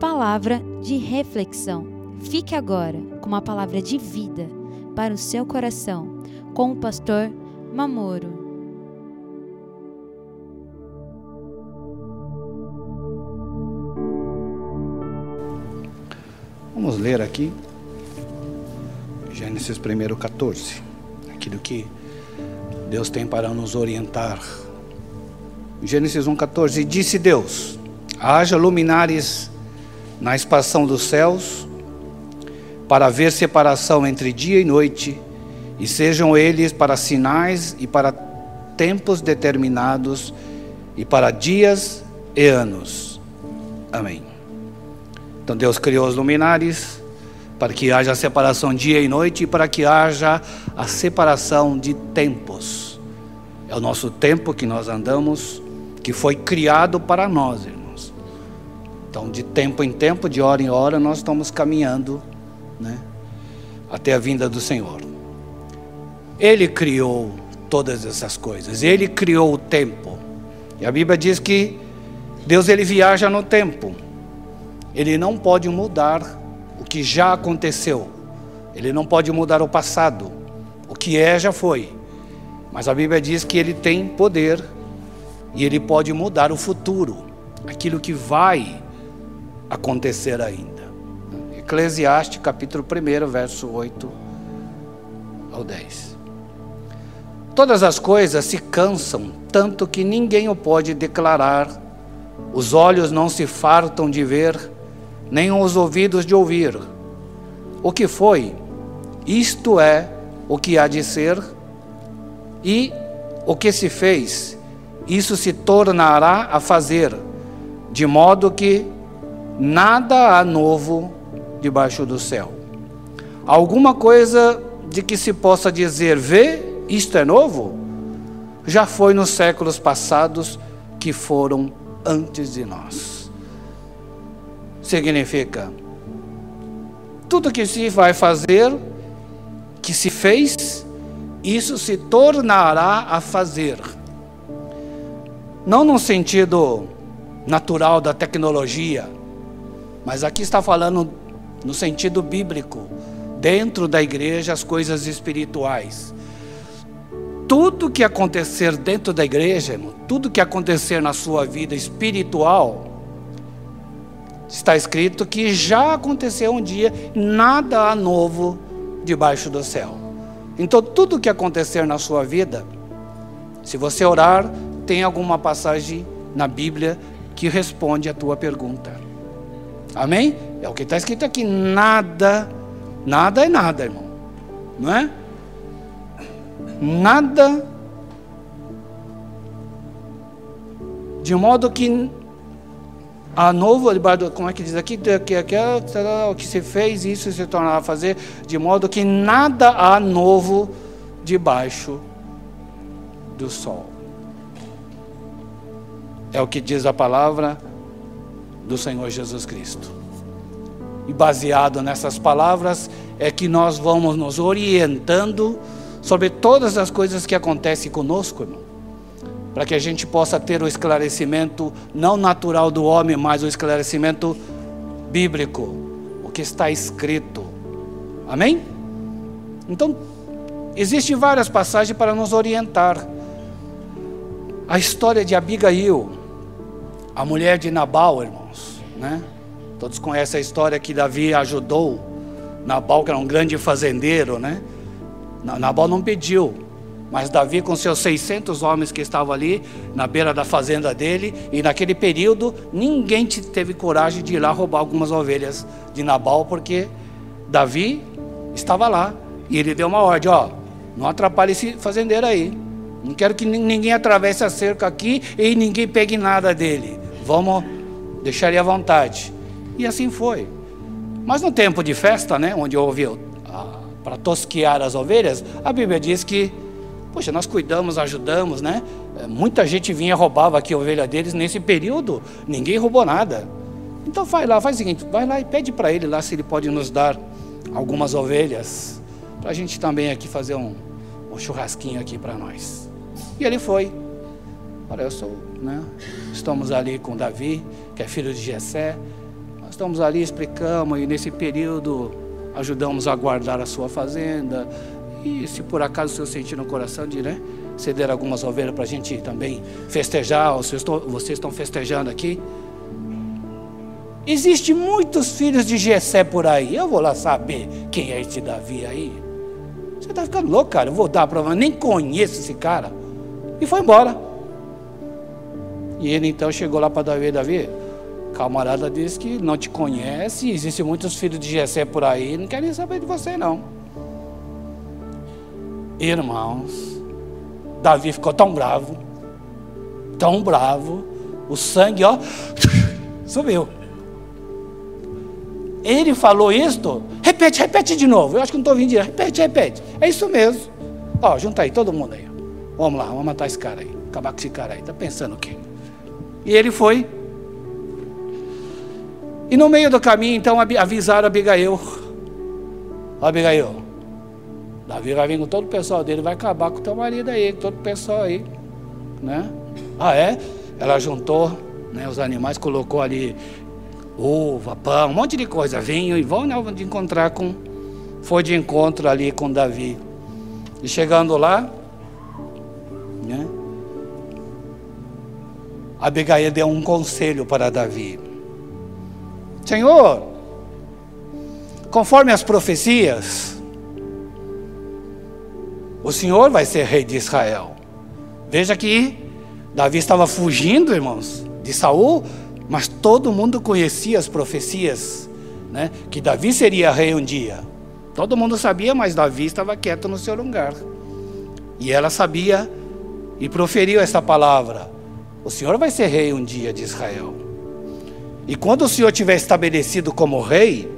Palavra de reflexão. Fique agora com uma palavra de vida para o seu coração, com o pastor Mamoro. Vamos ler aqui Gênesis 1, 14. Aquilo que Deus tem para nos orientar. Gênesis 1, 14. Disse Deus: haja luminares na expansão dos céus, para haver separação entre dia e noite, e sejam eles para sinais e para tempos determinados, e para dias e anos. Amém. Então Deus criou os luminares para que haja separação dia e noite e para que haja a separação de tempos. É o nosso tempo que nós andamos, que foi criado para nós, irmãos. Então, de tempo em tempo, de hora em hora, nós estamos caminhando, né, até a vinda do Senhor. Ele criou todas essas coisas. Ele criou o tempo. E a Bíblia diz que Deus ele viaja no tempo. Ele não pode mudar o que já aconteceu. Ele não pode mudar o passado. O que é já foi. Mas a Bíblia diz que ele tem poder e ele pode mudar o futuro, aquilo que vai acontecer ainda. Eclesiastes capítulo 1, verso 8 ao 10. Todas as coisas se cansam, tanto que ninguém o pode declarar. Os olhos não se fartam de ver, nem os ouvidos de ouvir. O que foi? Isto é o que há de ser, e o que se fez, isso se tornará a fazer, de modo que nada há novo debaixo do céu. Alguma coisa de que se possa dizer, vê, isto é novo? Já foi nos séculos passados que foram antes de nós. Significa, tudo que se vai fazer, que se fez, isso se tornará a fazer. Não no sentido natural da tecnologia, mas aqui está falando no sentido bíblico, dentro da igreja, as coisas espirituais. Tudo que acontecer dentro da igreja, tudo que acontecer na sua vida espiritual, está escrito que já aconteceu um dia, nada há novo debaixo do céu. Então, tudo que acontecer na sua vida, se você orar, tem alguma passagem na Bíblia que responde a tua pergunta. Amém? É o que está escrito aqui. Nada, nada é nada, irmão. Não é? Nada. De modo que a novo, como é que diz aqui, que, que, que, o que se fez, isso se tornará a fazer, de modo que nada há novo debaixo do sol. É o que diz a palavra do Senhor Jesus Cristo. E baseado nessas palavras é que nós vamos nos orientando sobre todas as coisas que acontecem conosco, irmão para que a gente possa ter o esclarecimento não natural do homem, mas o esclarecimento bíblico, o que está escrito. Amém? Então, existem várias passagens para nos orientar. A história de Abigail, a mulher de Nabal, irmãos, né? Todos conhecem a história que Davi ajudou Nabal, que era um grande fazendeiro, né? Nabal não pediu, mas Davi, com seus 600 homens que estavam ali na beira da fazenda dele, e naquele período ninguém teve coragem de ir lá roubar algumas ovelhas de Nabal, porque Davi estava lá e ele deu uma ordem: ó, não atrapalhe esse fazendeiro aí. Não quero que ninguém atravesse a cerca aqui e ninguém pegue nada dele. Vamos deixar ele à vontade. E assim foi. Mas no tempo de festa, né, onde houve para tosquear as ovelhas, a Bíblia diz que Poxa, nós cuidamos, ajudamos, né? É, muita gente vinha roubava aqui a ovelha deles. Nesse período, ninguém roubou nada. Então vai lá, faz o seguinte, vai lá e pede para ele lá se ele pode nos dar algumas ovelhas. Para a gente também aqui fazer um, um churrasquinho aqui para nós. E ele foi. Olha, eu sou, né? Estamos ali com Davi, que é filho de Jessé. estamos ali, explicamos, e nesse período ajudamos a guardar a sua fazenda. E se por acaso o senhor sentir no coração de né, ceder algumas ovelhas para a gente também festejar, vocês estão, vocês estão festejando aqui. Existem muitos filhos de Jessé por aí. Eu vou lá saber quem é esse Davi aí. Você está ficando louco, cara. Eu vou dar para nem conheço esse cara. E foi embora. E ele então chegou lá para Davi, Davi, camarada disse que não te conhece, existem muitos filhos de Jessé por aí, não querem saber de você não. Irmãos, Davi ficou tão bravo, tão bravo, o sangue, ó, subiu. Ele falou isto, repete, repete de novo. Eu acho que não estou ouvindo direito. Repete, repete. É isso mesmo. Ó, junta aí, todo mundo aí. Vamos lá, vamos matar esse cara aí. Acabar com esse cara aí. Está pensando o quê? E ele foi. E no meio do caminho, então, avisaram Abigail. Abigail, Davi vai vir com todo o pessoal dele, vai acabar com o teu marido aí, com todo o pessoal aí. Né? Ah, é? Ela juntou né, os animais, colocou ali uva, pão, um monte de coisa, vinho, e vão né, de encontrar com. Foi de encontro ali com Davi. E chegando lá, né? Abigail deu um conselho para Davi. Senhor, conforme as profecias, o Senhor vai ser rei de Israel. Veja que Davi estava fugindo, irmãos, de Saul, mas todo mundo conhecia as profecias, né? Que Davi seria rei um dia. Todo mundo sabia, mas Davi estava quieto no seu lugar. E ela sabia e proferiu esta palavra: O Senhor vai ser rei um dia de Israel. E quando o Senhor tiver estabelecido como rei,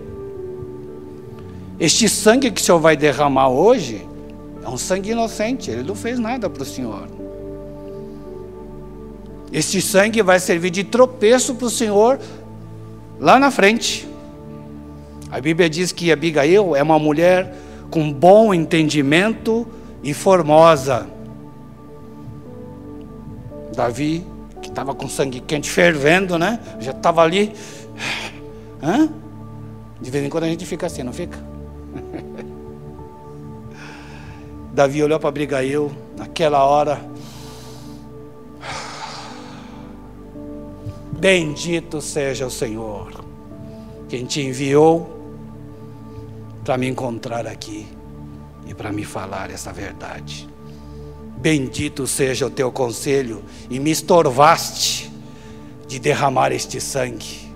este sangue que o Senhor vai derramar hoje é um sangue inocente, ele não fez nada para o Senhor. Este sangue vai servir de tropeço para o Senhor lá na frente. A Bíblia diz que Abigail é uma mulher com bom entendimento e formosa. Davi, estava com sangue quente fervendo, né? Já estava ali. Hã? De vez em quando a gente fica assim, não fica? Davi olhou para Abigail, naquela hora. Bendito seja o Senhor, quem te enviou para me encontrar aqui e para me falar essa verdade. Bendito seja o teu conselho e me estorvaste de derramar este sangue.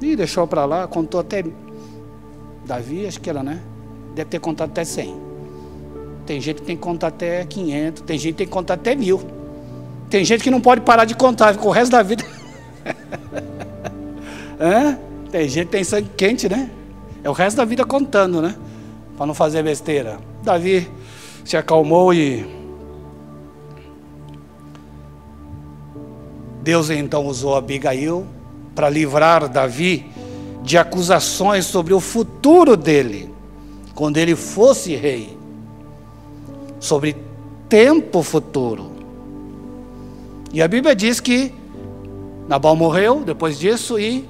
E deixou para lá, contou até Davi, acho que ela, né? Deve ter contado até 100. Tem gente que tem que contar até 500, tem gente que tem que contar até mil. Tem gente que não pode parar de contar, ficou o resto da vida. é? Tem gente que tem sangue quente, né? É o resto da vida contando, né? Para não fazer besteira. Davi se acalmou e. Deus então usou Abigail para livrar Davi de acusações sobre o futuro dele, quando ele fosse rei, sobre tempo futuro. E a Bíblia diz que Nabal morreu depois disso e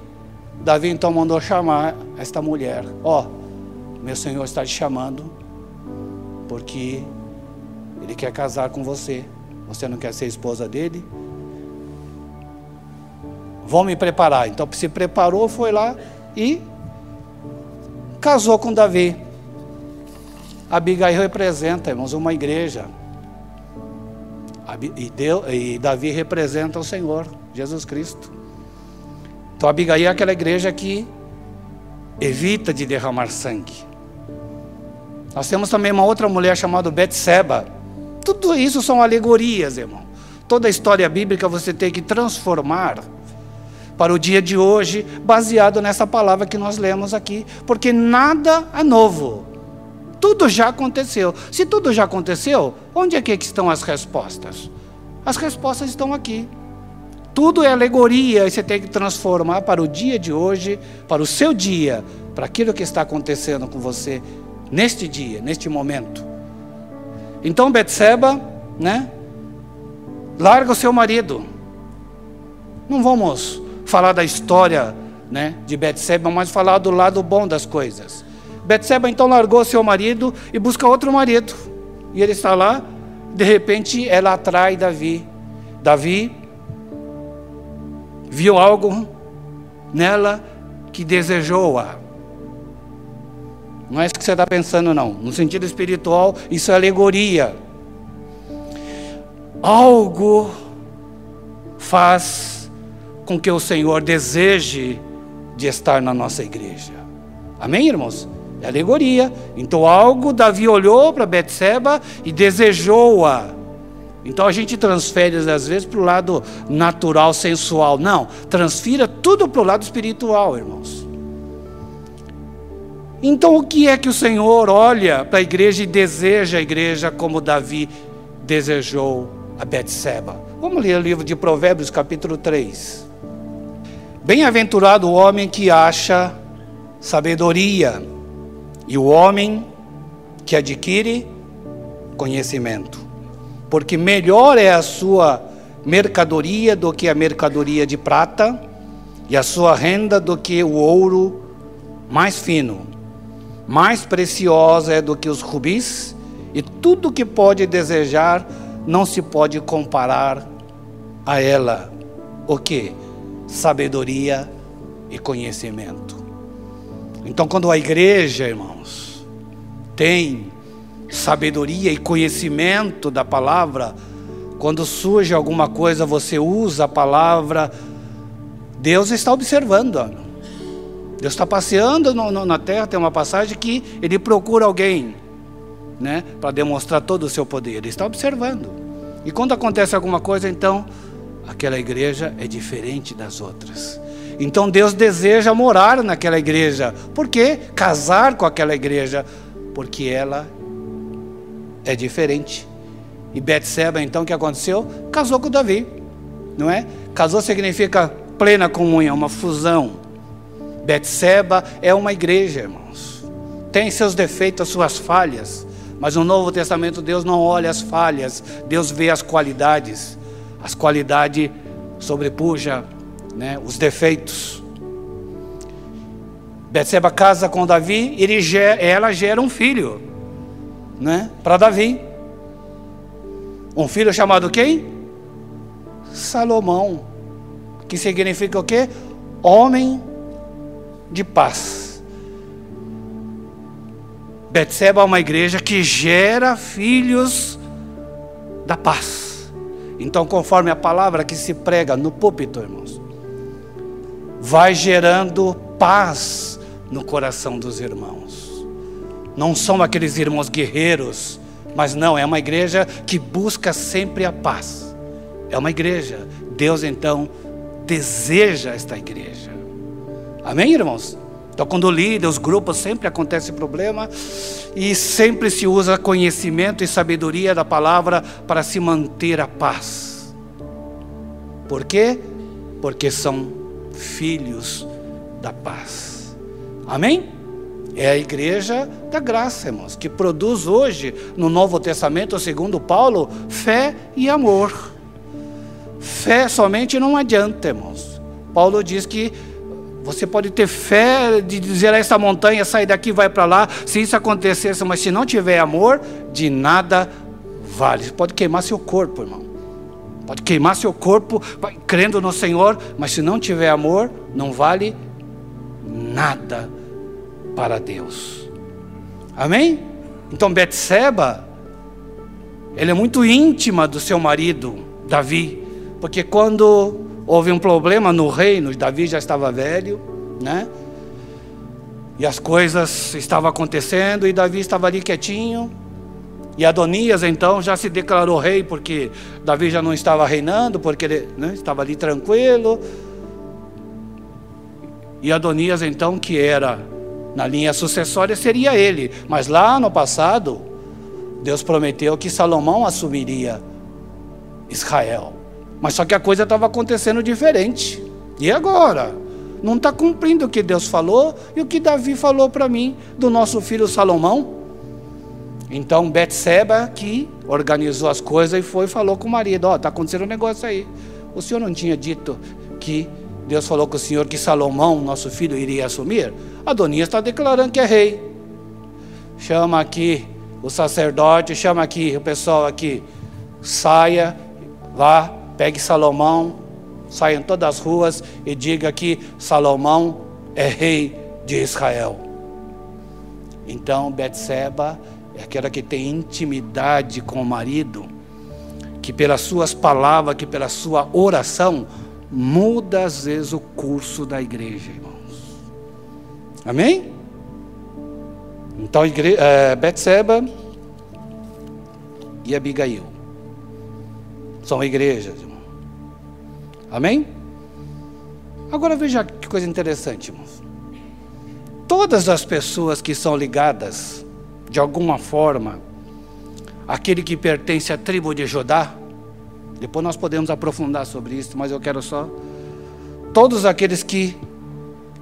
Davi então mandou chamar esta mulher. Ó, oh, meu senhor está te chamando porque ele quer casar com você. Você não quer ser esposa dele? Vou me preparar. Então se preparou, foi lá e casou com Davi. Abigail representa, irmãos, uma igreja. E, Deus, e Davi representa o Senhor, Jesus Cristo. Então Abigail é aquela igreja que evita de derramar sangue. Nós temos também uma outra mulher chamada Betseba. Tudo isso são alegorias, irmão. Toda a história bíblica você tem que transformar para o dia de hoje, baseado nessa palavra que nós lemos aqui, porque nada é novo. Tudo já aconteceu. Se tudo já aconteceu, onde é que estão as respostas? As respostas estão aqui. Tudo é alegoria e você tem que transformar para o dia de hoje, para o seu dia, para aquilo que está acontecendo com você neste dia, neste momento. Então Betseba, né? Larga o seu marido. Não vamos falar da história né, de Betseba, mas falar do lado bom das coisas. Betseba então largou seu marido e busca outro marido. E ele está lá, de repente ela atrai Davi. Davi viu algo nela que desejou-a. Não é isso que você está pensando, não. No sentido espiritual, isso é alegoria. Algo faz com que o Senhor deseje de estar na nossa igreja. Amém, irmãos? É alegoria. Então algo Davi olhou para Betseba e desejou-a. Então a gente transfere às vezes para o lado natural, sensual. Não, transfira tudo para o lado espiritual, irmãos. Então o que é que o Senhor olha para a igreja e deseja a igreja como Davi desejou a Betseba? Vamos ler o livro de Provérbios, capítulo 3. Bem-aventurado o homem que acha sabedoria e o homem que adquire conhecimento, porque melhor é a sua mercadoria do que a mercadoria de prata, e a sua renda do que o ouro mais fino. Mais preciosa é do que os rubis, e tudo que pode desejar não se pode comparar a ela. O que? sabedoria e conhecimento. Então, quando a igreja, irmãos, tem sabedoria e conhecimento da palavra, quando surge alguma coisa, você usa a palavra, Deus está observando. Deus está passeando no, no, na terra, tem uma passagem que ele procura alguém, né, para demonstrar todo o seu poder. Ele está observando. E quando acontece alguma coisa, então aquela igreja é diferente das outras. Então Deus deseja morar naquela igreja. Por quê? Casar com aquela igreja. Porque ela é diferente. E Betseba, então, o que aconteceu? Casou com Davi. Não é? Casou significa plena comunhão, uma fusão. Betseba é uma igreja, irmãos. Tem seus defeitos, suas falhas. Mas no Novo Testamento Deus não olha as falhas, Deus vê as qualidades as qualidades sobrepuja né, os defeitos. Betseba casa com Davi, gera, ela gera um filho, né, para Davi. Um filho chamado quem? Salomão, que significa o quê? Homem de paz. Betseba é uma igreja que gera filhos da paz. Então, conforme a palavra que se prega no púlpito, irmãos, vai gerando paz no coração dos irmãos. Não são aqueles irmãos guerreiros, mas não, é uma igreja que busca sempre a paz. É uma igreja. Deus então deseja esta igreja. Amém, irmãos? Quando líder, os grupos, sempre acontece problema e sempre se usa conhecimento e sabedoria da palavra para se manter a paz. Por quê? Porque são filhos da paz. Amém? É a igreja da graça, irmãos, que produz hoje no Novo Testamento, segundo Paulo, fé e amor. Fé somente não adianta, irmãos. Paulo diz que você pode ter fé de dizer a essa montanha, sai daqui, vai para lá, se isso acontecesse, mas se não tiver amor, de nada vale. Você pode queimar seu corpo, irmão. Pode queimar seu corpo crendo no Senhor, mas se não tiver amor, não vale nada para Deus. Amém? Então Betseba, ela é muito íntima do seu marido, Davi, porque quando Houve um problema no reino, Davi já estava velho, né? E as coisas estavam acontecendo e Davi estava ali quietinho. E Adonias então já se declarou rei porque Davi já não estava reinando, porque ele né, estava ali tranquilo. E Adonias então, que era na linha sucessória, seria ele. Mas lá no passado, Deus prometeu que Salomão assumiria Israel. Mas só que a coisa estava acontecendo diferente. E agora? Não está cumprindo o que Deus falou e o que Davi falou para mim do nosso filho Salomão. Então Betseba que organizou as coisas e foi e falou com o marido, ó, oh, está acontecendo um negócio aí. O senhor não tinha dito que Deus falou com o Senhor que Salomão, nosso filho, iria assumir. Adonias está declarando que é rei. Chama aqui o sacerdote, chama aqui o pessoal aqui. Saia, vá, pegue Salomão, saia em todas as ruas e diga que Salomão é rei de Israel. Então, Betseba é aquela que tem intimidade com o marido, que pelas suas palavras, que pela sua oração, muda às vezes o curso da igreja, irmãos. Amém? Então, igre... é, Betseba e Abigail são igrejas, irmão. Amém? Agora veja que coisa interessante, irmãos. Todas as pessoas que são ligadas, de alguma forma, aquele que pertence à tribo de Judá, depois nós podemos aprofundar sobre isso, mas eu quero só. Todos aqueles que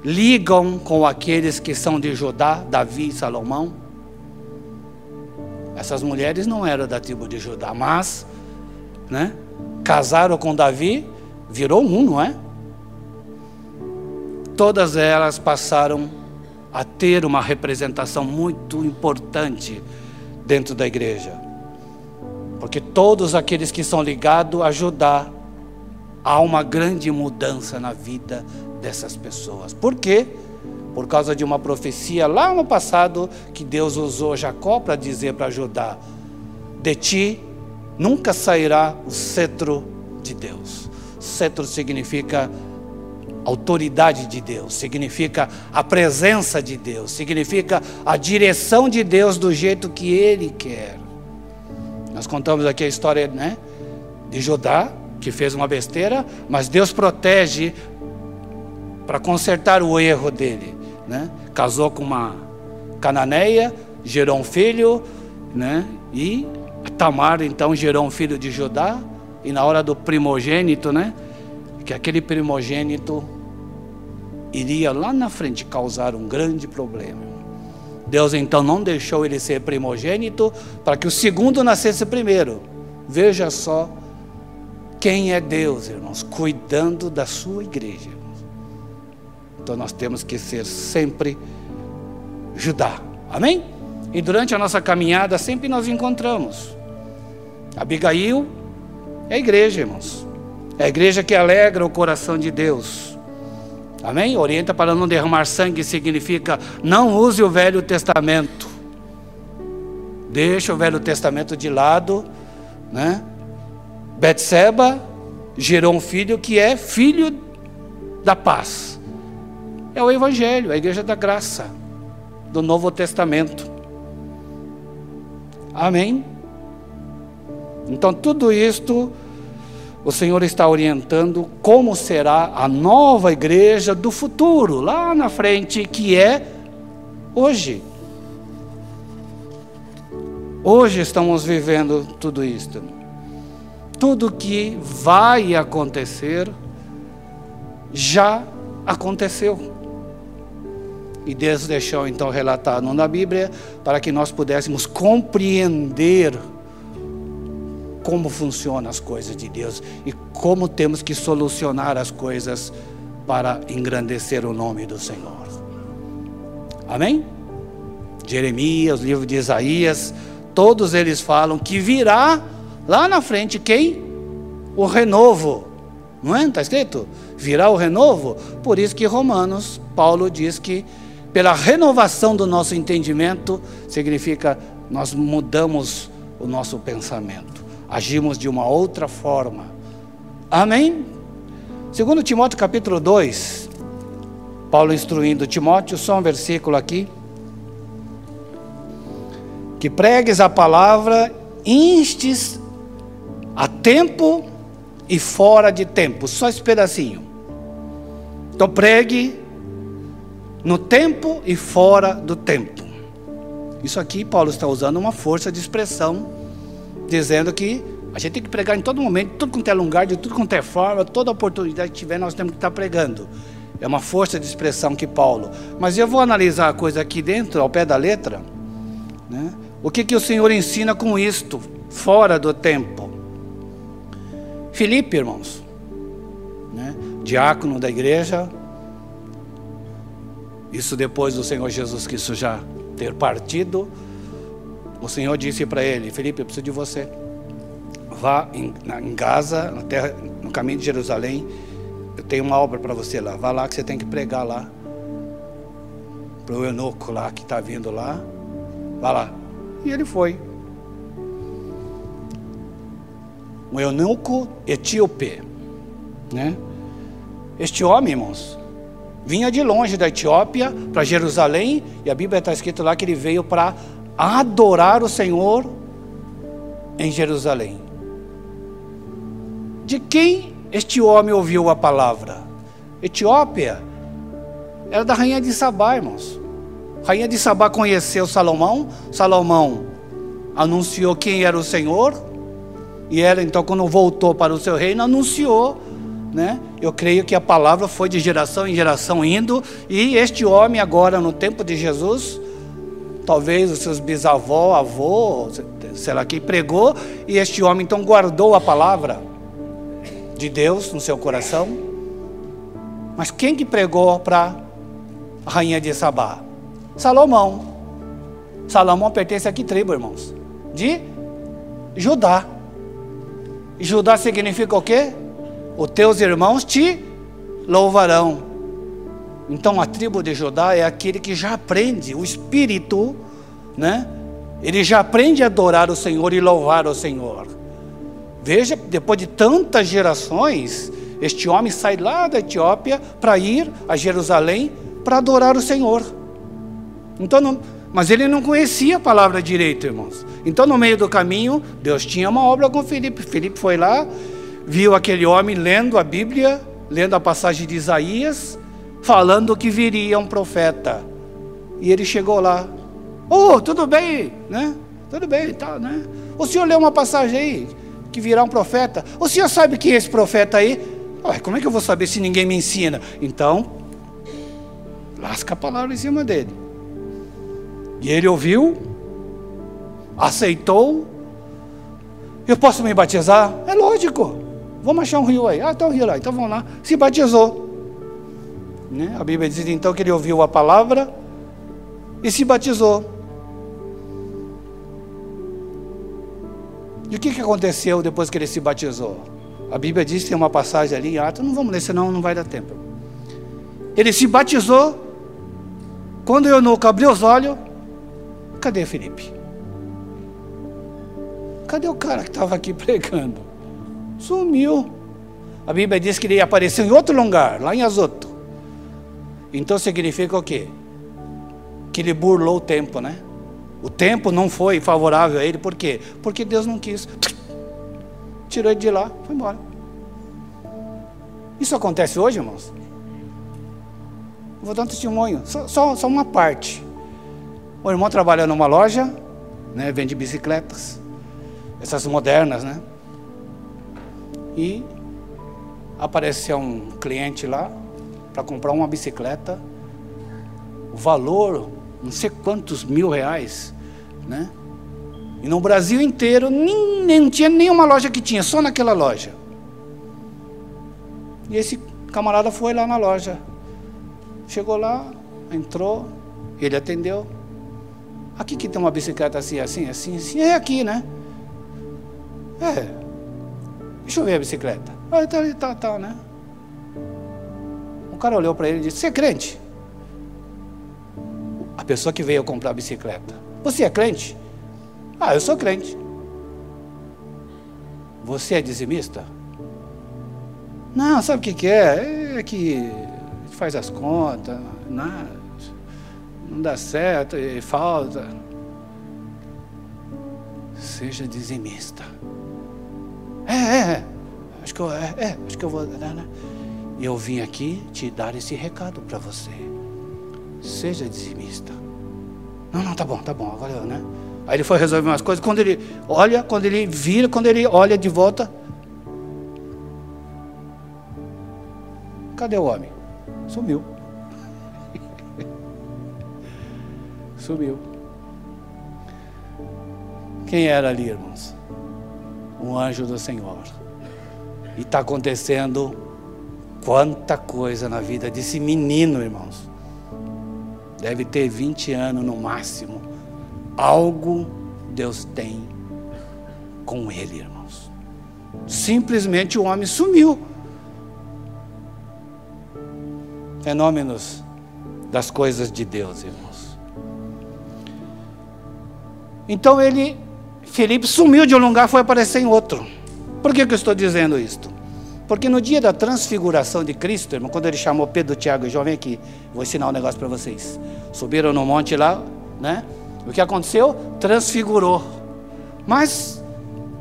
ligam com aqueles que são de Judá, Davi e Salomão. Essas mulheres não eram da tribo de Judá, mas né, casaram com Davi, virou um, não é? Todas elas passaram a ter uma representação muito importante dentro da igreja. Porque todos aqueles que são ligados a Judá, há uma grande mudança na vida dessas pessoas. Por quê? Por causa de uma profecia lá no passado que Deus usou Jacó para dizer para Judá: De ti nunca sairá o cetro de Deus. Cetro significa autoridade de Deus, significa a presença de Deus, significa a direção de Deus do jeito que Ele quer. Nós contamos aqui a história né, de Judá, que fez uma besteira, mas Deus protege para consertar o erro dele. Né? Casou com uma cananeia, gerou um filho, né? e Tamar então gerou um filho de Judá, e na hora do primogênito, né? que aquele primogênito iria lá na frente causar um grande problema. Deus então não deixou ele ser primogênito para que o segundo nascesse primeiro. Veja só quem é Deus, irmãos, cuidando da sua igreja. Então nós temos que ser sempre Judá. Amém? E durante a nossa caminhada sempre nós encontramos. Abigail é a igreja, irmãos. É a igreja que alegra o coração de Deus. Amém? Orienta para não derramar sangue significa não use o Velho Testamento. Deixa o Velho Testamento de lado, né? Betseba gerou um filho que é filho da paz. É o evangelho, a igreja da graça do Novo Testamento. Amém. Então tudo isto o Senhor está orientando como será a nova igreja do futuro, lá na frente, que é hoje. Hoje estamos vivendo tudo isto. Tudo que vai acontecer já aconteceu. E Deus deixou então relatado na Bíblia para que nós pudéssemos compreender como funcionam as coisas de Deus e como temos que solucionar as coisas para engrandecer o nome do Senhor. Amém? Jeremias, livro de Isaías, todos eles falam que virá lá na frente quem? O renovo. Não é? Está escrito? Virá o renovo. Por isso que Romanos, Paulo diz que pela renovação do nosso entendimento, significa nós mudamos o nosso pensamento agimos de uma outra forma. Amém? Segundo Timóteo capítulo 2, Paulo instruindo Timóteo, só um versículo aqui. Que pregues a palavra, instes a tempo e fora de tempo, só esse pedacinho. Então pregue no tempo e fora do tempo. Isso aqui Paulo está usando uma força de expressão dizendo que a gente tem que pregar em todo momento, tudo quanto é lugar, de tudo quanto é forma, toda oportunidade que tiver, nós temos que estar pregando. É uma força de expressão que Paulo. Mas eu vou analisar a coisa aqui dentro, ao pé da letra. Né? O que, que o Senhor ensina com isto, fora do tempo? Filipe, irmãos. Né? diácono da igreja. Isso depois do Senhor Jesus Cristo já ter partido. O Senhor disse para ele: Felipe, eu preciso de você. Vá em, em Gaza, na terra, no caminho de Jerusalém. Eu tenho uma obra para você lá. Vá lá que você tem que pregar lá. Para o eunuco lá que está vindo lá. Vá lá. E ele foi. Um eunuco etíope. Né? Este homem, irmãos, vinha de longe da Etiópia para Jerusalém, e a Bíblia está escrito lá que ele veio para adorar o Senhor em Jerusalém. De quem este homem ouviu a palavra? Etiópia era da rainha de Sabá, irmãos. Rainha de Sabá conheceu Salomão, Salomão anunciou quem era o Senhor, e ela então, quando voltou para o seu reino, anunciou né? Eu creio que a palavra foi de geração em geração indo, e este homem agora no tempo de Jesus, talvez os seus bisavó, avô, sei lá pregou, e este homem então guardou a palavra de Deus no seu coração. Mas quem que pregou para a rainha de Sabá? Salomão. Salomão pertence a que tribo, irmãos? De Judá. Judá significa o quê? os teus irmãos te louvarão. Então a tribo de Judá é aquele que já aprende, o espírito, né? Ele já aprende a adorar o Senhor e louvar o Senhor. Veja, depois de tantas gerações, este homem sai lá da Etiópia para ir a Jerusalém para adorar o Senhor. Então, não, mas ele não conhecia a palavra direito, irmãos. Então, no meio do caminho, Deus tinha uma obra com Felipe. Felipe foi lá viu aquele homem lendo a Bíblia, lendo a passagem de Isaías, falando que viria um profeta. E ele chegou lá. Oh, tudo bem, né? Tudo bem, tá, né? O senhor leu uma passagem aí que virá um profeta. O senhor sabe quem é esse profeta aí? como é que eu vou saber se ninguém me ensina? Então, lasca a palavra em cima dele. E ele ouviu, aceitou. Eu posso me batizar? É lógico. Vamos achar um rio aí. Ah, tem um rio lá. Então vamos lá. Se batizou. Né? A Bíblia diz então que ele ouviu a palavra e se batizou. E o que, que aconteceu depois que ele se batizou? A Bíblia diz tem uma passagem ali em Atos, não vamos ler, senão não vai dar tempo. Ele se batizou, quando eu não abriu os olhos, cadê Felipe? Cadê o cara que estava aqui pregando? Sumiu. A Bíblia diz que ele apareceu em outro lugar, lá em Azoto. Então significa o quê? Que ele burlou o tempo, né? O tempo não foi favorável a ele, por quê? Porque Deus não quis. Tirou ele de lá, foi embora. Isso acontece hoje, irmãos? Vou dar um testemunho, só, só, só uma parte. O irmão trabalha numa loja, né, vende bicicletas, essas modernas, né? E apareceu um cliente lá para comprar uma bicicleta, o valor, não sei quantos mil reais, né? E no Brasil inteiro nem, nem, não tinha nenhuma loja que tinha, só naquela loja. E esse camarada foi lá na loja. Chegou lá, entrou, ele atendeu. Aqui que tem uma bicicleta assim, assim, assim, assim, é aqui, né? É, Deixa eu ver a bicicleta. Ah, tá, tá, tá, né? Cara olhou para ele e disse: Você é crente? A pessoa que veio comprar a bicicleta. Você é crente? Ah, eu sou crente. Você é dizimista? Não, sabe o que, que é? É que faz as contas, não, não dá certo, e falta. Seja dizimista. É, é, é. Acho que eu, é, é, acho que eu vou. Né, né? E eu vim aqui te dar esse recado para você. Seja dizimista. Não, não, tá bom, tá bom, agora eu, né? Aí ele foi resolver umas coisas. Quando ele olha, quando ele vira, quando ele olha de volta. Cadê o homem? Sumiu. Sumiu. Quem era ali, irmãos? um anjo do Senhor. E está acontecendo Quanta coisa na vida desse menino, irmãos. Deve ter 20 anos no máximo. Algo Deus tem com ele, irmãos. Simplesmente o homem sumiu. Fenômenos das coisas de Deus, irmãos. Então ele, Felipe sumiu de um lugar, foi aparecer em outro. Por que, que eu estou dizendo isto? Porque no dia da transfiguração de Cristo, irmão, quando ele chamou Pedro, Tiago e João, vem aqui, vou ensinar um negócio para vocês. Subiram no monte lá, né? O que aconteceu? Transfigurou. Mas,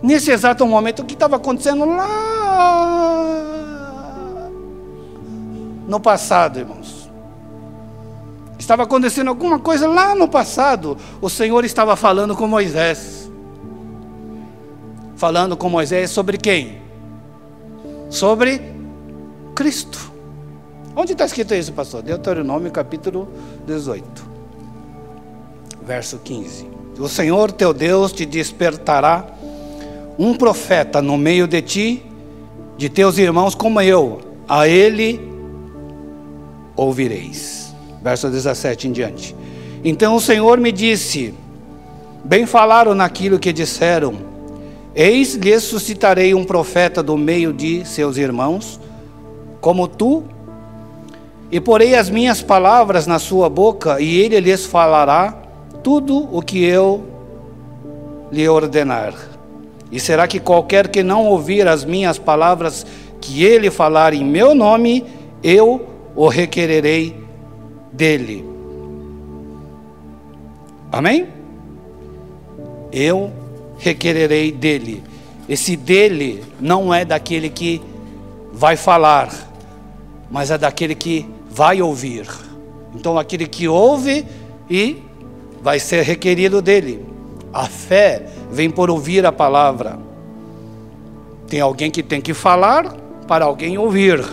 nesse exato momento, o que estava acontecendo lá no passado, irmãos? Estava acontecendo alguma coisa lá no passado. O Senhor estava falando com Moisés. Falando com Moisés sobre quem? Sobre Cristo. Onde está escrito isso, pastor? Deuteronômio capítulo 18, verso 15. O Senhor teu Deus te despertará um profeta no meio de ti, de teus irmãos como eu, a ele ouvireis. Verso 17 em diante. Então o Senhor me disse: Bem falaram naquilo que disseram Eis lhes suscitarei um profeta do meio de seus irmãos, como tu, e porei as minhas palavras na sua boca, e ele lhes falará tudo o que eu lhe ordenar. E será que qualquer que não ouvir as minhas palavras que ele falar em meu nome, eu o requererei dele. Amém? Eu requererei dele. Esse dele não é daquele que vai falar, mas é daquele que vai ouvir. Então, aquele que ouve e vai ser requerido dele. A fé vem por ouvir a palavra. Tem alguém que tem que falar para alguém ouvir.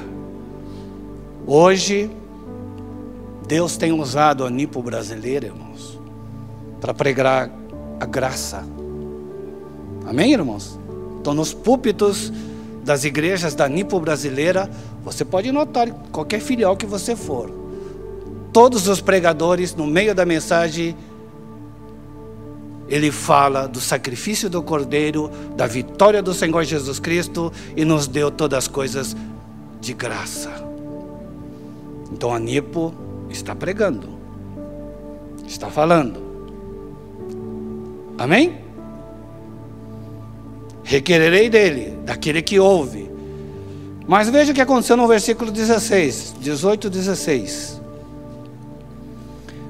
Hoje, Deus tem usado a Nipo brasileira, irmãos, para pregar a graça Amém, irmãos? Então, nos púlpitos das igrejas da Nipo brasileira, você pode notar, qualquer filial que você for, todos os pregadores, no meio da mensagem, ele fala do sacrifício do Cordeiro, da vitória do Senhor Jesus Cristo e nos deu todas as coisas de graça. Então a Nipo está pregando, está falando. Amém? Requererei dele, daquele que ouve. Mas veja o que aconteceu no versículo 16, 18, 16.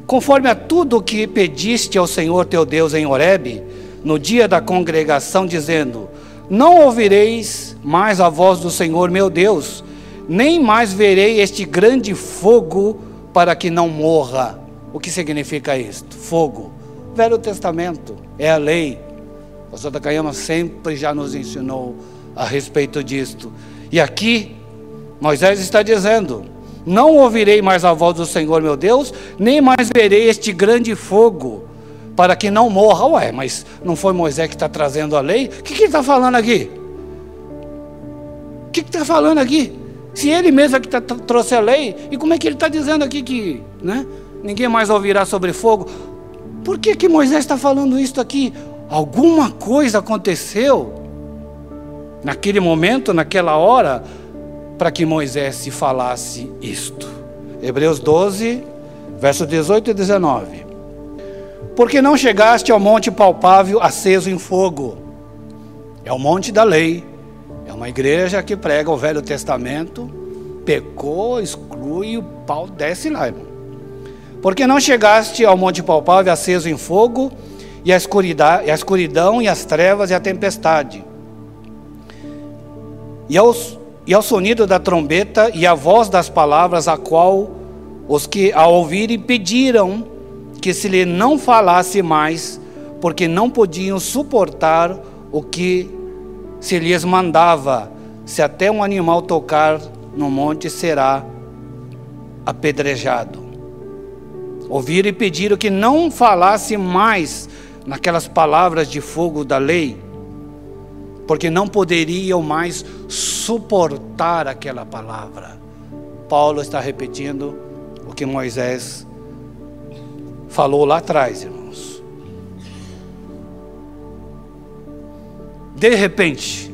Conforme a tudo o que pediste ao Senhor teu Deus em Horebe, no dia da congregação, dizendo: Não ouvireis mais a voz do Senhor meu Deus, nem mais verei este grande fogo para que não morra. O que significa isto? Fogo. Velho Testamento é a lei, pastor Takayama sempre já nos ensinou a respeito disto. E aqui, Moisés está dizendo: Não ouvirei mais a voz do Senhor meu Deus, nem mais verei este grande fogo, para que não morra. Ué, mas não foi Moisés que está trazendo a lei? O que, que ele está falando aqui? O que está falando aqui? Se ele mesmo é que tá, trouxe a lei, e como é que ele está dizendo aqui que né, ninguém mais ouvirá sobre fogo? Por que, que Moisés está falando isso aqui? Alguma coisa aconteceu naquele momento, naquela hora, para que Moisés se falasse isto. Hebreus 12, versos 18 e 19. Porque não chegaste ao monte palpável aceso em fogo. É o monte da lei. É uma igreja que prega o Velho Testamento. Pecou, exclui, o pau desce lá, irmão. Porque não chegaste ao monte palpável aceso em fogo, e a escuridão, e a escuridão e as trevas e a tempestade. E, aos, e ao sonido da trombeta e a voz das palavras, a qual os que a ouvirem pediram que se lhe não falasse mais, porque não podiam suportar o que se lhes mandava, se até um animal tocar no monte será apedrejado. Ouviram e pediram que não falasse mais, naquelas palavras de fogo da lei, porque não poderiam mais suportar aquela palavra. Paulo está repetindo o que Moisés falou lá atrás, irmãos. De repente,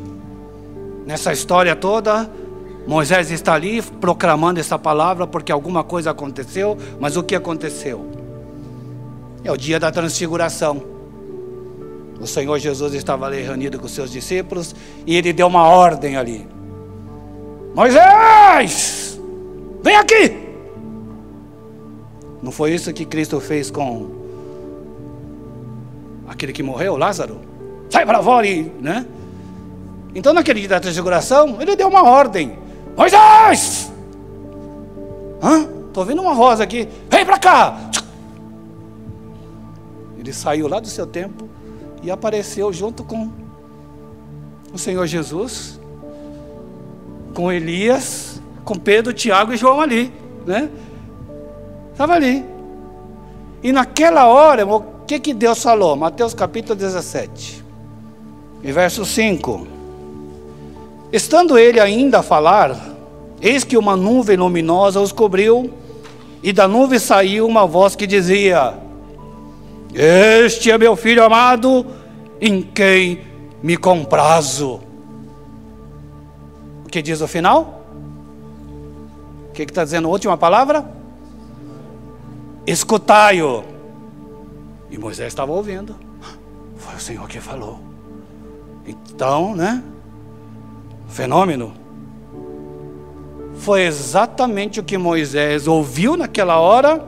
nessa história toda, Moisés está ali proclamando essa palavra porque alguma coisa aconteceu, mas o que aconteceu? É o dia da transfiguração. O Senhor Jesus estava ali reunido com seus discípulos e ele deu uma ordem ali. Moisés, vem aqui. Não foi isso que Cristo fez com aquele que morreu, Lázaro? Sai para fora, né? Então, naquele dia da transfiguração, ele deu uma ordem. Moisés! Hã? Estou vendo uma voz aqui. Vem para cá! Ele saiu lá do seu tempo e apareceu junto com o Senhor Jesus, com Elias, com Pedro, Tiago e João ali, né? Estava ali. E naquela hora, o que, que Deus falou? Mateus capítulo 17, e verso 5. Estando ele ainda a falar, eis que uma nuvem luminosa os cobriu, e da nuvem saiu uma voz que dizia: Este é meu filho amado, em quem me comprazo. O que diz o final? O que está dizendo a última palavra? Escutai-o. E Moisés estava ouvindo. Foi o Senhor que falou. Então, né? fenômeno foi exatamente o que Moisés ouviu naquela hora.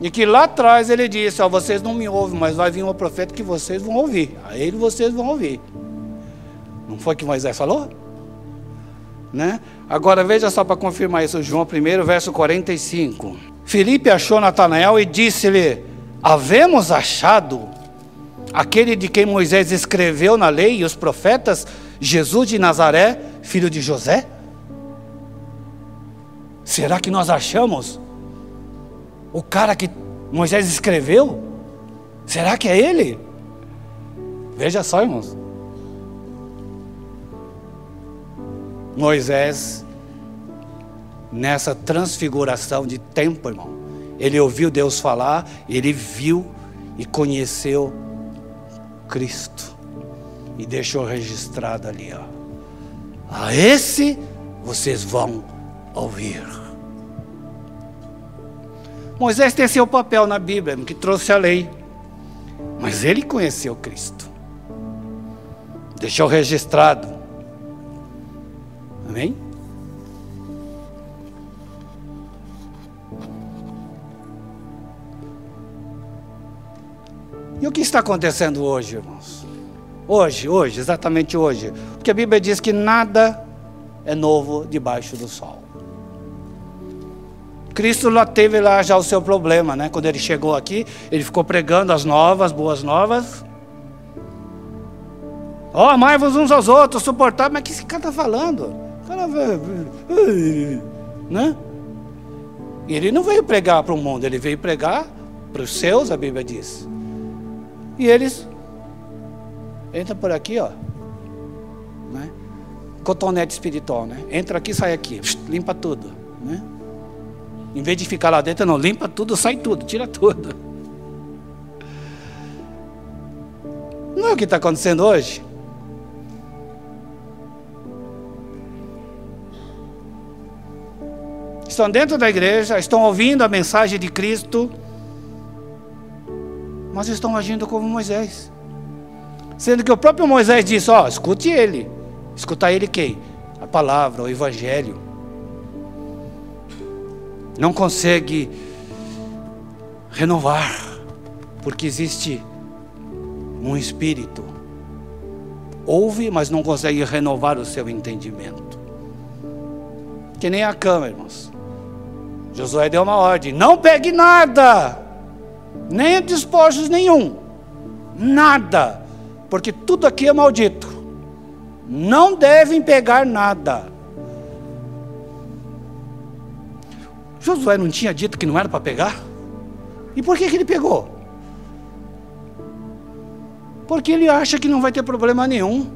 E que lá atrás ele disse: Ó, vocês não me ouvem, mas vai vir um profeta que vocês vão ouvir. A ele vocês vão ouvir. Não foi que Moisés falou? Né? Agora veja só para confirmar isso, João 1, verso 45. Felipe achou Natanael e disse-lhe: Havemos achado aquele de quem Moisés escreveu na lei e os profetas, Jesus de Nazaré, filho de José? Será que nós achamos o cara que Moisés escreveu? Será que é ele? Veja só, irmãos. Moisés, nessa transfiguração de tempo, irmão, ele ouviu Deus falar, ele viu e conheceu Cristo. E deixou registrado ali, ó. A esse vocês vão ouvir. Moisés tem seu papel na Bíblia, que trouxe a lei. Mas ele conheceu Cristo. Deixou registrado. Amém? E o que está acontecendo hoje, irmãos? Hoje, hoje, exatamente hoje. Porque a Bíblia diz que nada é novo debaixo do sol. Cristo lá teve lá já o seu problema, né? Quando ele chegou aqui, ele ficou pregando as novas, boas novas. Ó, oh, amai-vos uns aos outros, suportar. Mas o que esse cara está falando? Cara, né? Ele não veio pregar para o mundo, ele veio pregar para os seus, a Bíblia diz. E eles entra por aqui, ó. Né? Cotonete espiritual, né? Entra aqui, sai aqui, limpa tudo, né? Em vez de ficar lá dentro, não, limpa tudo, sai tudo, tira tudo. Não é o que está acontecendo hoje? Estão dentro da igreja, estão ouvindo a mensagem de Cristo, mas estão agindo como Moisés. Sendo que o próprio Moisés disse: Ó, escute ele. Escutar ele quem? A palavra, o evangelho. Não consegue renovar, porque existe um espírito. Ouve, mas não consegue renovar o seu entendimento. Que nem a cama, irmãos. Josué deu uma ordem: não pegue nada nem despojos nenhum, nada, porque tudo aqui é maldito. Não devem pegar nada. Josué não tinha dito que não era para pegar? E por que, que ele pegou? Porque ele acha que não vai ter problema nenhum,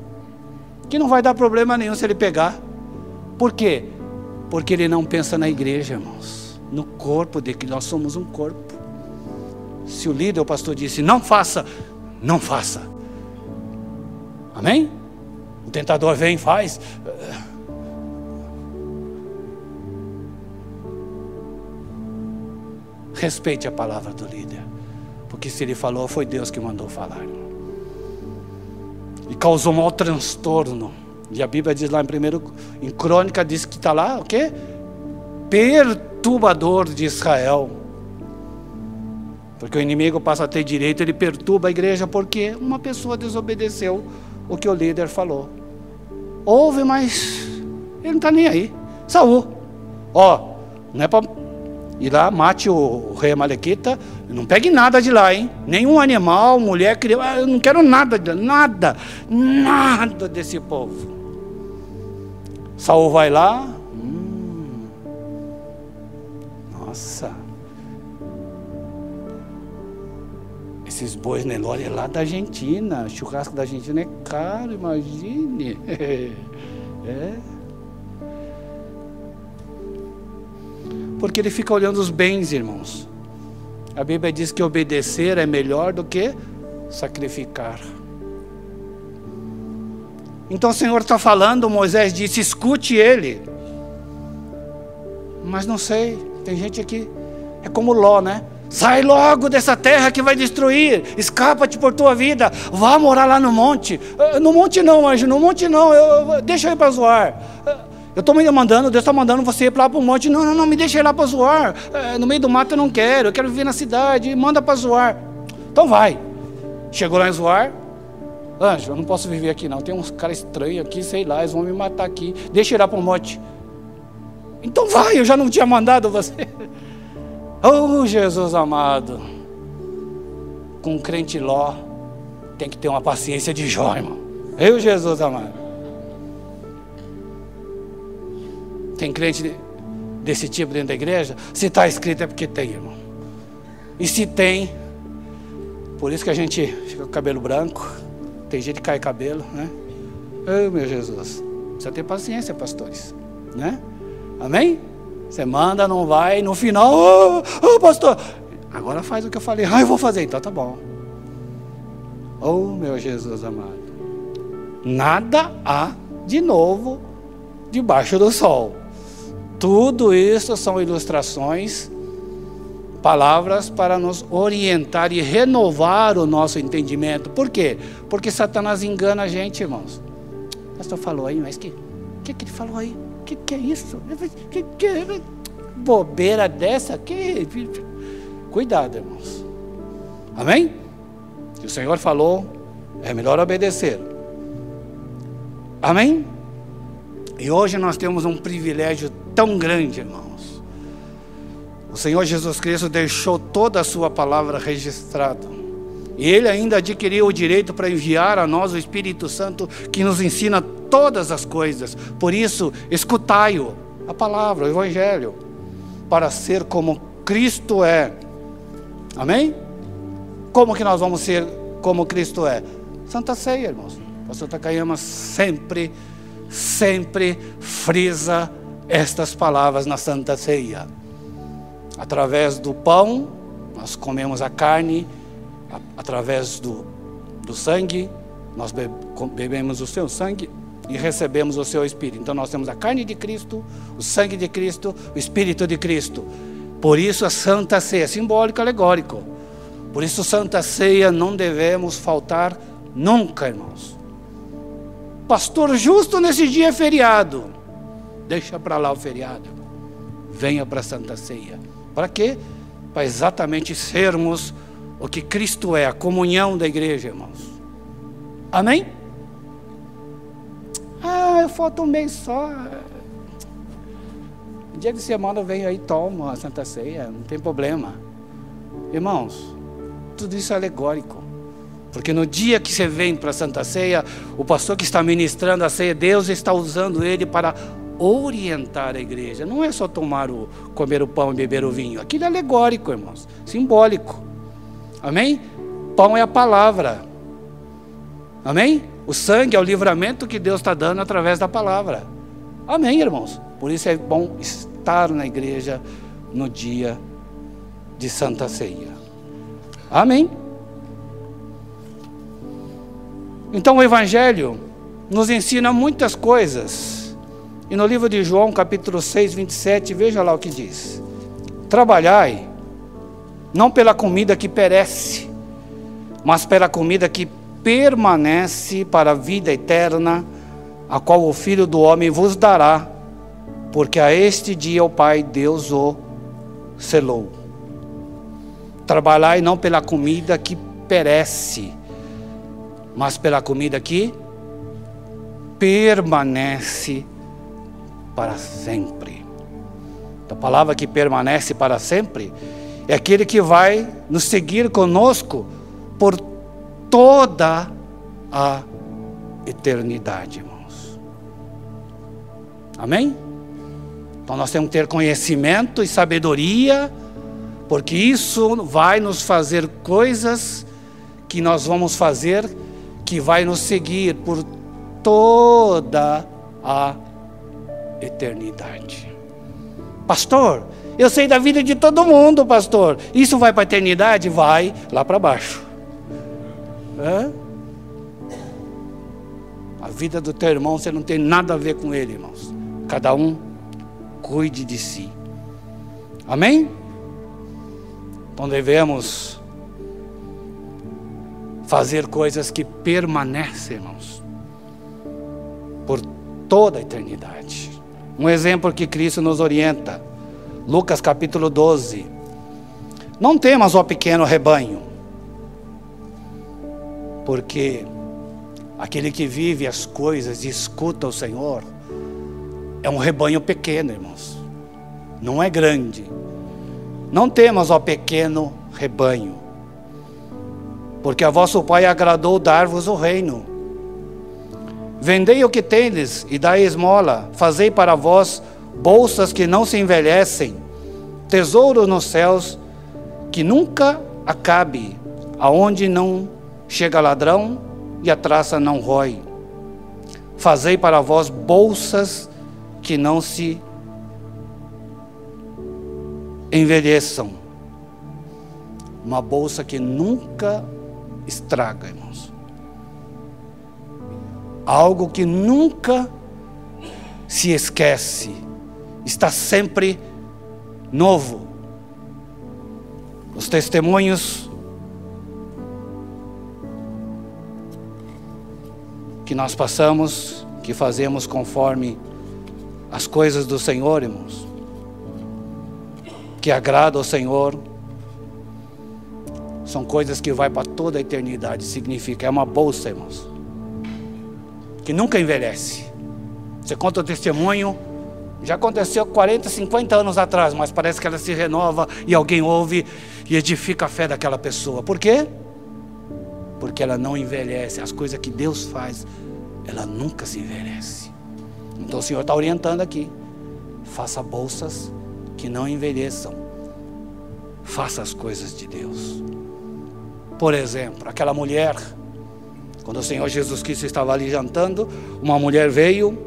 que não vai dar problema nenhum se ele pegar. Por quê? Porque ele não pensa na igreja, irmãos, no corpo de que nós somos um corpo. Se o líder, o pastor disse, não faça, não faça. Amém? O tentador vem, faz. Respeite a palavra do líder. Porque se ele falou, foi Deus que mandou falar. E causou um maior transtorno. E a Bíblia diz lá em primeiro, em crônica, diz que está lá o quê? Perturbador de Israel. Porque o inimigo passa a ter direito, ele perturba a igreja porque uma pessoa desobedeceu o que o líder falou. Houve, mas ele não está nem aí. Saúl, ó, não é para ir lá, mate o, o rei Amalequita, não pegue nada de lá, hein? Nenhum animal, mulher, criança, ah, eu não quero nada, nada, nada desse povo. Saul vai lá, hum, nossa, esses bois Nelore é lá da Argentina, churrasco da Argentina é caro, imagine. é. Porque ele fica olhando os bens, irmãos. A Bíblia diz que obedecer é melhor do que sacrificar. Então o Senhor está falando, Moisés disse: escute ele. Mas não sei, tem gente aqui, é como Ló, né? Sai logo dessa terra que vai destruir, escapa-te por tua vida, vá morar lá no monte. Ah, no monte não, anjo, no monte não, eu, deixa eu ir para zoar. Eu estou me mandando, Deus está mandando você ir lá para o monte. Não, não, não, me deixa ir lá para zoar. É, no meio do mato eu não quero, eu quero viver na cidade. Manda para zoar. Então vai. Chegou lá em zoar. Anjo, eu não posso viver aqui não. Tem uns caras estranhos aqui, sei lá, eles vão me matar aqui. Deixa ir lá para o monte. Então vai, eu já não tinha mandado você. Oh, Jesus amado. Com um crente Ló, tem que ter uma paciência de Jó, irmão. Eu, Jesus amado. Tem crente desse tipo dentro da igreja? Se está escrito é porque tem, irmão. E se tem, por isso que a gente fica com o cabelo branco, tem gente que cai cabelo, né? Oh, meu Jesus. Precisa ter paciência, pastores. Né? Amém? Você manda, não vai, no final, ô oh, oh, pastor, agora faz o que eu falei. Ah, eu vou fazer, então tá bom. Oh, meu Jesus amado. Nada há de novo debaixo do sol. Tudo isso são ilustrações, palavras para nos orientar e renovar o nosso entendimento. Por quê? Porque Satanás engana a gente, irmãos. O pastor falou aí, mas que que, que ele falou aí? Que que é isso? Que, que bobeira dessa? Que cuidado, irmãos. Amém? O Senhor falou, é melhor obedecer. Amém? E hoje nós temos um privilégio tão grande, irmãos. O Senhor Jesus Cristo deixou toda a sua palavra registrada. E ele ainda adquiriu o direito para enviar a nós o Espírito Santo que nos ensina todas as coisas. Por isso, escutai-o, a palavra, o Evangelho, para ser como Cristo é. Amém? Como que nós vamos ser como Cristo é? Santa Ceia, irmãos. Pastor Takayama sempre, sempre frisa estas palavras na Santa Ceia. Através do pão, nós comemos a carne, através do, do sangue, nós bebemos o seu sangue e recebemos o seu Espírito. Então nós temos a carne de Cristo, o sangue de Cristo, o Espírito de Cristo. Por isso a Santa Ceia, simbólico, alegórico. Por isso Santa Ceia não devemos faltar nunca, irmãos. Pastor, justo nesse dia é feriado. Deixa para lá o feriado. Venha para a Santa Ceia. Para quê? Para exatamente sermos o que Cristo é, a comunhão da igreja, irmãos. Amém? Ah, eu falta um mês só. Dia de semana eu venho aí tomo a Santa Ceia, não tem problema. Irmãos, tudo isso é alegórico. Porque no dia que você vem para a Santa Ceia, o pastor que está ministrando a ceia, Deus está usando ele para orientar a igreja. Não é só tomar o, comer o pão e beber o vinho. Aquilo é alegórico, irmãos, simbólico. Amém? Pão é a palavra. Amém? O sangue é o livramento que Deus está dando através da palavra. Amém, irmãos? Por isso é bom estar na igreja no dia de Santa Ceia. Amém? Então o Evangelho nos ensina muitas coisas. E no livro de João, capítulo 6, 27, veja lá o que diz: Trabalhai, não pela comida que perece, mas pela comida que permanece para a vida eterna, a qual o Filho do Homem vos dará, porque a este dia o Pai Deus o selou. Trabalhai não pela comida que perece, mas pela comida que permanece para sempre. A palavra que permanece para sempre é aquele que vai nos seguir conosco por toda a eternidade, irmãos. Amém? Então nós temos que ter conhecimento e sabedoria, porque isso vai nos fazer coisas que nós vamos fazer que vai nos seguir por toda a eternidade. Pastor, eu sei da vida de todo mundo, pastor. Isso vai para a eternidade? Vai lá para baixo. A vida do teu irmão, você não tem nada a ver com ele, irmãos. Cada um cuide de si. Amém? Então devemos fazer coisas que permanecem, irmãos, por toda a eternidade. Um exemplo que Cristo nos orienta, Lucas capítulo 12. Não temas, ó pequeno rebanho, porque aquele que vive as coisas e escuta o Senhor é um rebanho pequeno, irmãos, não é grande. Não temas, ó pequeno rebanho, porque a vosso Pai agradou dar-vos o reino. Vendei o que tendes e dai esmola, fazei para vós bolsas que não se envelhecem, tesouro nos céus que nunca acabe, aonde não chega ladrão e a traça não rói. Fazei para vós bolsas que não se envelheçam. Uma bolsa que nunca estraga, irmãos. Algo que nunca se esquece, está sempre novo. Os testemunhos que nós passamos, que fazemos conforme as coisas do Senhor, irmãos, que agrada ao Senhor, são coisas que vai para toda a eternidade. Significa, é uma bolsa, irmãos. Que nunca envelhece. Você conta o testemunho, já aconteceu 40, 50 anos atrás, mas parece que ela se renova e alguém ouve e edifica a fé daquela pessoa. Por quê? Porque ela não envelhece. As coisas que Deus faz, ela nunca se envelhece. Então o Senhor está orientando aqui. Faça bolsas que não envelheçam. Faça as coisas de Deus. Por exemplo, aquela mulher, quando o Senhor Jesus Cristo estava ali jantando, uma mulher veio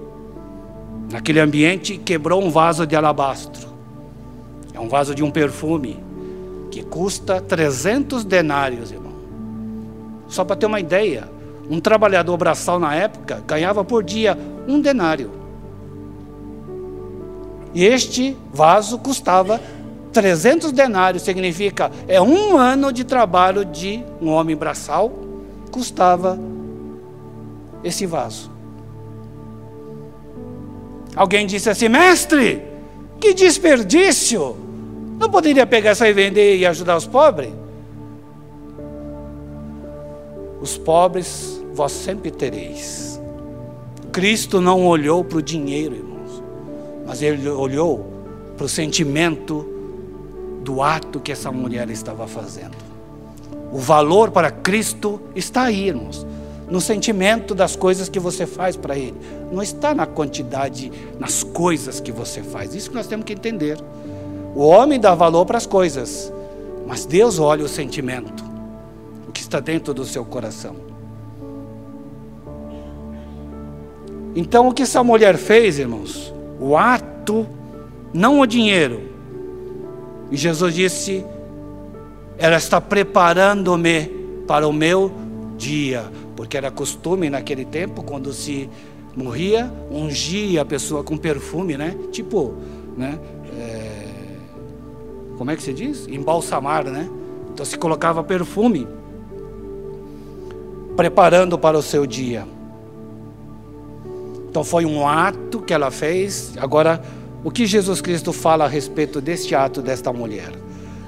naquele ambiente e quebrou um vaso de alabastro. É um vaso de um perfume que custa 300 denários, irmão. Só para ter uma ideia, um trabalhador braçal na época ganhava por dia um denário. E este vaso custava 300 denários significa é um ano de trabalho de um homem braçal custava esse vaso. Alguém disse assim, mestre, que desperdício! Não poderia pegar isso e vender e ajudar os pobres? Os pobres vós sempre tereis. Cristo não olhou para o dinheiro, irmãos, mas ele olhou para o sentimento do ato que essa mulher estava fazendo. O valor para Cristo está aí, irmãos, no sentimento das coisas que você faz para Ele. Não está na quantidade, nas coisas que você faz. Isso que nós temos que entender. O homem dá valor para as coisas, mas Deus olha o sentimento, o que está dentro do seu coração. Então, o que essa mulher fez, irmãos? O ato não o dinheiro. E Jesus disse: ela está preparando-me para o meu dia, porque era costume naquele tempo, quando se morria, ungia a pessoa com perfume, né? Tipo, né? É... Como é que se diz? Embalsamar, né? Então se colocava perfume, preparando para o seu dia. Então foi um ato que ela fez. Agora, o que Jesus Cristo fala a respeito deste ato desta mulher?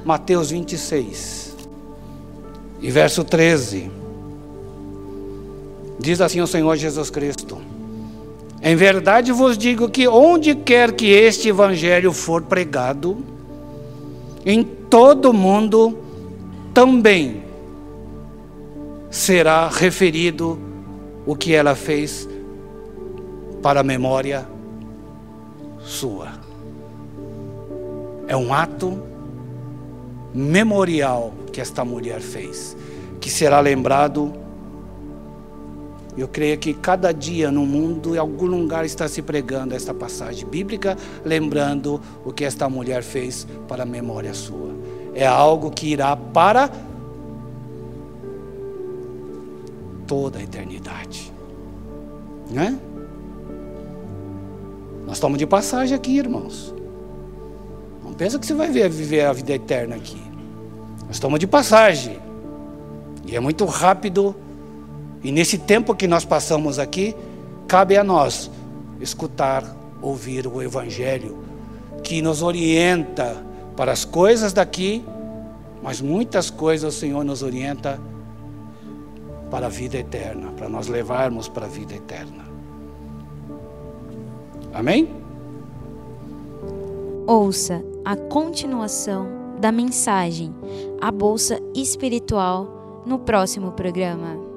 Mateus 26, e verso 13. Diz assim o Senhor Jesus Cristo: Em verdade vos digo que onde quer que este evangelho for pregado, em todo o mundo também será referido o que ela fez para a memória sua. É um ato memorial que esta mulher fez, que será lembrado. Eu creio que cada dia no mundo, em algum lugar, está se pregando esta passagem bíblica, lembrando o que esta mulher fez para a memória sua. É algo que irá para toda a eternidade. Né? Nós estamos de passagem aqui, irmãos. Não pensa que você vai viver a vida eterna aqui. Nós estamos de passagem. E é muito rápido. E nesse tempo que nós passamos aqui, cabe a nós escutar, ouvir o Evangelho, que nos orienta para as coisas daqui, mas muitas coisas o Senhor nos orienta para a vida eterna, para nós levarmos para a vida eterna. Amém? Ouça a continuação da mensagem A Bolsa Espiritual no próximo programa.